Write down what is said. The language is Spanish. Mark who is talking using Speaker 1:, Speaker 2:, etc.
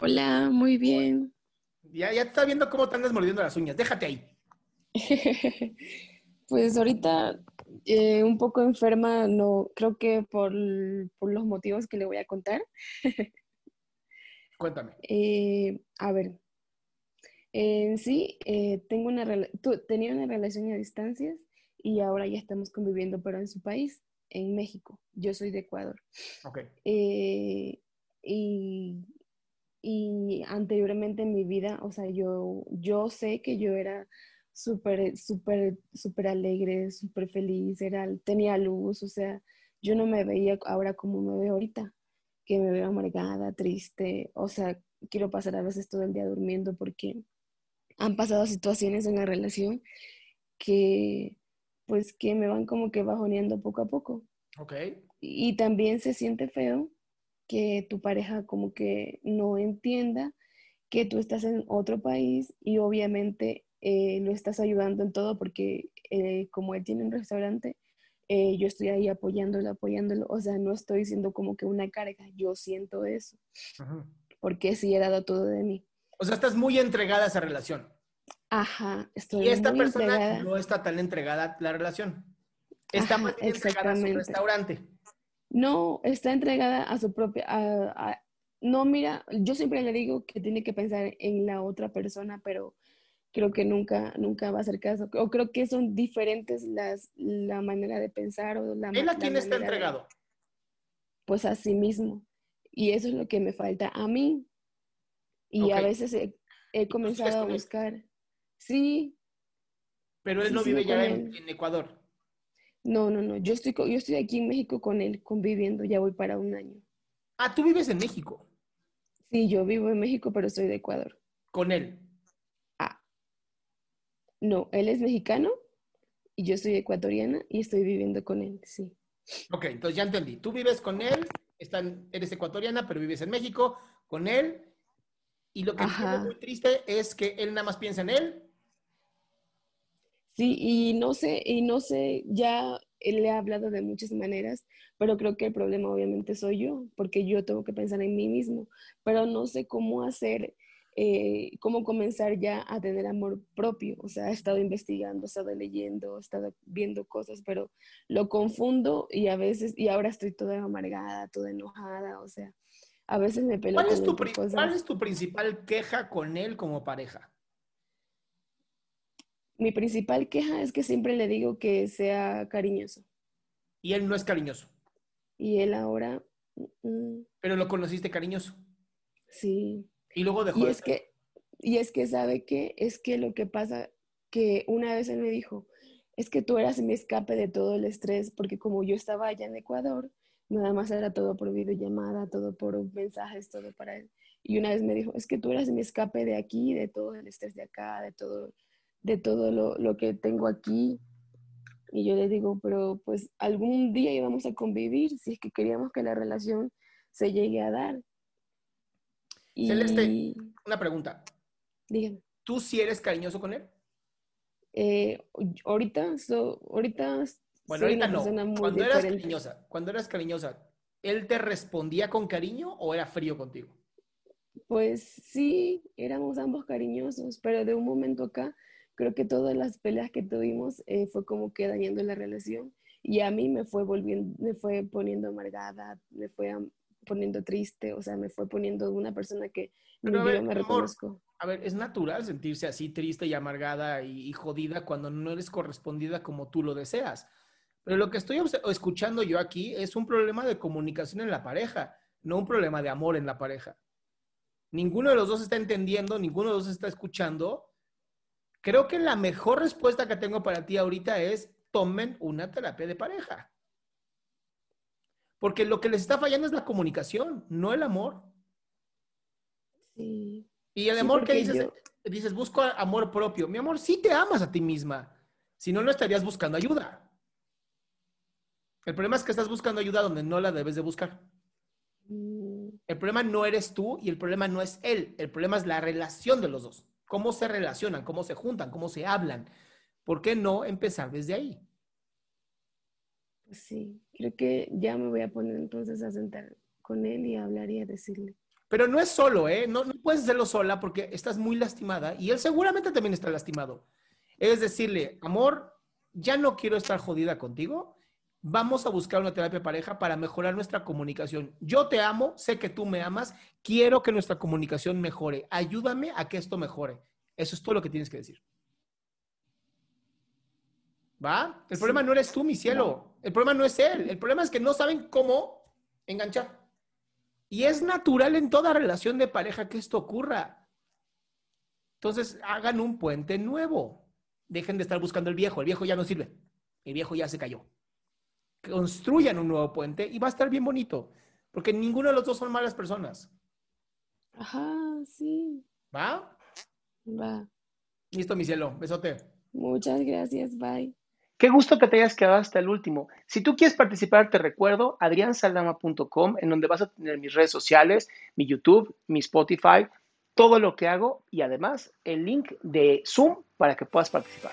Speaker 1: Hola, muy bien.
Speaker 2: Ya, ya te está viendo cómo te andas mordiendo las uñas. Déjate ahí.
Speaker 1: pues ahorita eh, un poco enferma, no creo que por, por, los motivos que le voy a contar.
Speaker 2: Cuéntame.
Speaker 1: Eh, a ver, en sí, eh, tengo una tenía una relación a distancias y ahora ya estamos conviviendo, pero en su país, en México. Yo soy de Ecuador.
Speaker 2: Ok.
Speaker 1: y y anteriormente en mi vida, o sea, yo, yo sé que yo era súper, súper, súper alegre, súper feliz, era, tenía luz, o sea, yo no me veía ahora como me veo ahorita, que me veo amargada, triste, o sea, quiero pasar a veces todo el día durmiendo porque han pasado situaciones en la relación que, pues, que me van como que bajoneando poco a poco.
Speaker 2: Ok.
Speaker 1: Y también se siente feo que tu pareja como que no entienda que tú estás en otro país y obviamente eh, lo estás ayudando en todo porque eh, como él tiene un restaurante, eh, yo estoy ahí apoyándolo, apoyándolo, o sea, no estoy siendo como que una carga, yo siento eso, porque sí he dado todo de mí.
Speaker 2: O sea, estás muy entregada a esa relación.
Speaker 1: Ajá, estoy
Speaker 2: Y esta
Speaker 1: muy
Speaker 2: persona
Speaker 1: entregada.
Speaker 2: no está tan entregada a la relación. Está
Speaker 1: Ajá,
Speaker 2: más entregada a su restaurante.
Speaker 1: No, está entregada a su propia... a- a- no, mira, yo siempre le digo que tiene que pensar en la otra persona, pero creo que nunca, nunca va a hacer caso. O creo que son diferentes las, la manera de pensar o la,
Speaker 2: ¿Él a quién está
Speaker 1: de-
Speaker 2: entregado?
Speaker 1: pues a sí mismo. Y eso es lo que me falta a mí. Y a veces he, he comenzado a buscar. Sí,
Speaker 2: Pero él
Speaker 1: Sí,
Speaker 2: no vive ya en Ecuador.
Speaker 1: No, no, no. Yo estoy, yo estoy aquí en México con él, conviviendo. Ya voy para un año.
Speaker 2: Ah, tú vives en México
Speaker 1: Sí, yo vivo en México, pero soy de Ecuador.
Speaker 2: con él.
Speaker 1: Ah, no, él es mexicano y yo soy ecuatoriana y estoy viviendo con él, sí.
Speaker 2: Ok, entonces ya entendí. Tú vives con él, están, eres ecuatoriana, pero vives en México con él. Y lo que tiene muy triste es que él nada más piensa en él.
Speaker 1: Sí, y no sé, y no sé, ya le ha hablado de muchas maneras, pero creo que el problema obviamente soy yo, porque yo tengo que pensar en mí mismo, pero no sé cómo hacer, eh, cómo comenzar ya a tener amor propio. O sea, he estado investigando, he estado leyendo, he estado viendo cosas, pero lo confundo y a veces, y ahora estoy toda amargada, toda enojada, o sea, a veces me peleo
Speaker 2: ¿Cuál es, tu. ¿Cuál es tu principal queja con él como pareja?
Speaker 1: Mi principal queja es que siempre le digo que sea cariñoso.
Speaker 2: Y él no es cariñoso,
Speaker 1: Y él ahora, mm,
Speaker 2: pero lo conociste cariñoso.
Speaker 1: sí.
Speaker 2: Y luego dejó
Speaker 1: Y
Speaker 2: de
Speaker 1: es que, y es que sabe que, es que lo que pasa, que una vez él me dijo, es que tú eras mi escape de todo el estrés, porque como yo estaba allá en Ecuador, nada más era todo por videollamada, todo por mensajes, todo para él. Y una vez me dijo, es que tú eras mi escape de aquí, de todo el estrés de acá, de todo, de todo lo, lo que tengo aquí. Y yo le digo, pero pues algún día íbamos a convivir si es que queríamos que la relación se llegue a dar.
Speaker 2: Y... Celeste, una pregunta.
Speaker 1: Dígame.
Speaker 2: ¿Tú sí eres cariñoso con él?
Speaker 1: Eh, ahorita, ahorita
Speaker 2: bueno, ahorita no. Cuando eras cariñosa, cuando eras cariñosa, ¿él te respondía con cariño o era frío contigo?
Speaker 1: Pues sí, éramos ambos cariñosos, pero de un momento acá, creo que todas las peleas que tuvimos eh, fue como que dañando la relación y a mí me fue volviendo, me fue poniendo amargada, me fue poniendo triste, o sea, me fue poniendo una persona que yo me reconozco
Speaker 2: a ver, es natural sentirse así triste y amargada y, jodida cuando no eres correspondida como tú lo deseas. Pero lo que estoy escuchando yo aquí es un problema de comunicación en la pareja, no un problema de amor en la pareja. Ninguno de los dos está entendiendo, ninguno de los dos está escuchando. Creo que la mejor respuesta que tengo para ti ahorita es tomen una terapia de pareja. Porque lo que les está fallando es la comunicación, no el amor.
Speaker 1: Sí.
Speaker 2: Y el amor que dices, dices, busco amor propio. Mi amor, sí te amas a ti misma. Si no, no estarías buscando ayuda. El problema es que estás buscando ayuda donde no la debes de buscar. Mm. El problema no eres tú y el problema no es él. El problema es la relación de los dos. Cómo se relacionan, cómo se juntan, cómo se hablan. ¿Por qué no empezar desde ahí?
Speaker 1: Sí, creo que ya me voy a poner entonces a sentar con él y hablar y a decirle.
Speaker 2: Pero no es solo, ¿eh? No, no puedes hacerlo sola porque estás muy lastimada y él seguramente también está lastimado. Es decirle, amor, ya no quiero estar jodida contigo. Vamos a buscar una terapia pareja para mejorar nuestra comunicación. Yo te amo, sé que tú me amas, quiero que nuestra comunicación mejore. Ayúdame a que esto mejore. Eso es todo lo que tienes que decir. ¿Va? El problema no eres tú, mi cielo. El problema no es él. El problema es que no saben cómo enganchar. Y es natural en toda relación de pareja que esto ocurra. Entonces, hagan un puente nuevo. Dejen de estar buscando el viejo. El viejo ya no sirve. El viejo ya se cayó. Construyan un nuevo puente y va a estar bien bonito. Porque ninguno de los dos son malas personas.
Speaker 1: Ajá, sí.
Speaker 2: ¿Va?
Speaker 1: Va.
Speaker 2: Listo, mi cielo. Besote.
Speaker 1: Muchas gracias. Bye.
Speaker 2: Qué gusto que te hayas quedado hasta el último. Si tú quieres participar, te recuerdo adriansaldama.com, en donde vas a tener mis redes sociales, mi YouTube, mi Spotify, todo lo que hago y además el link de Zoom para que puedas participar.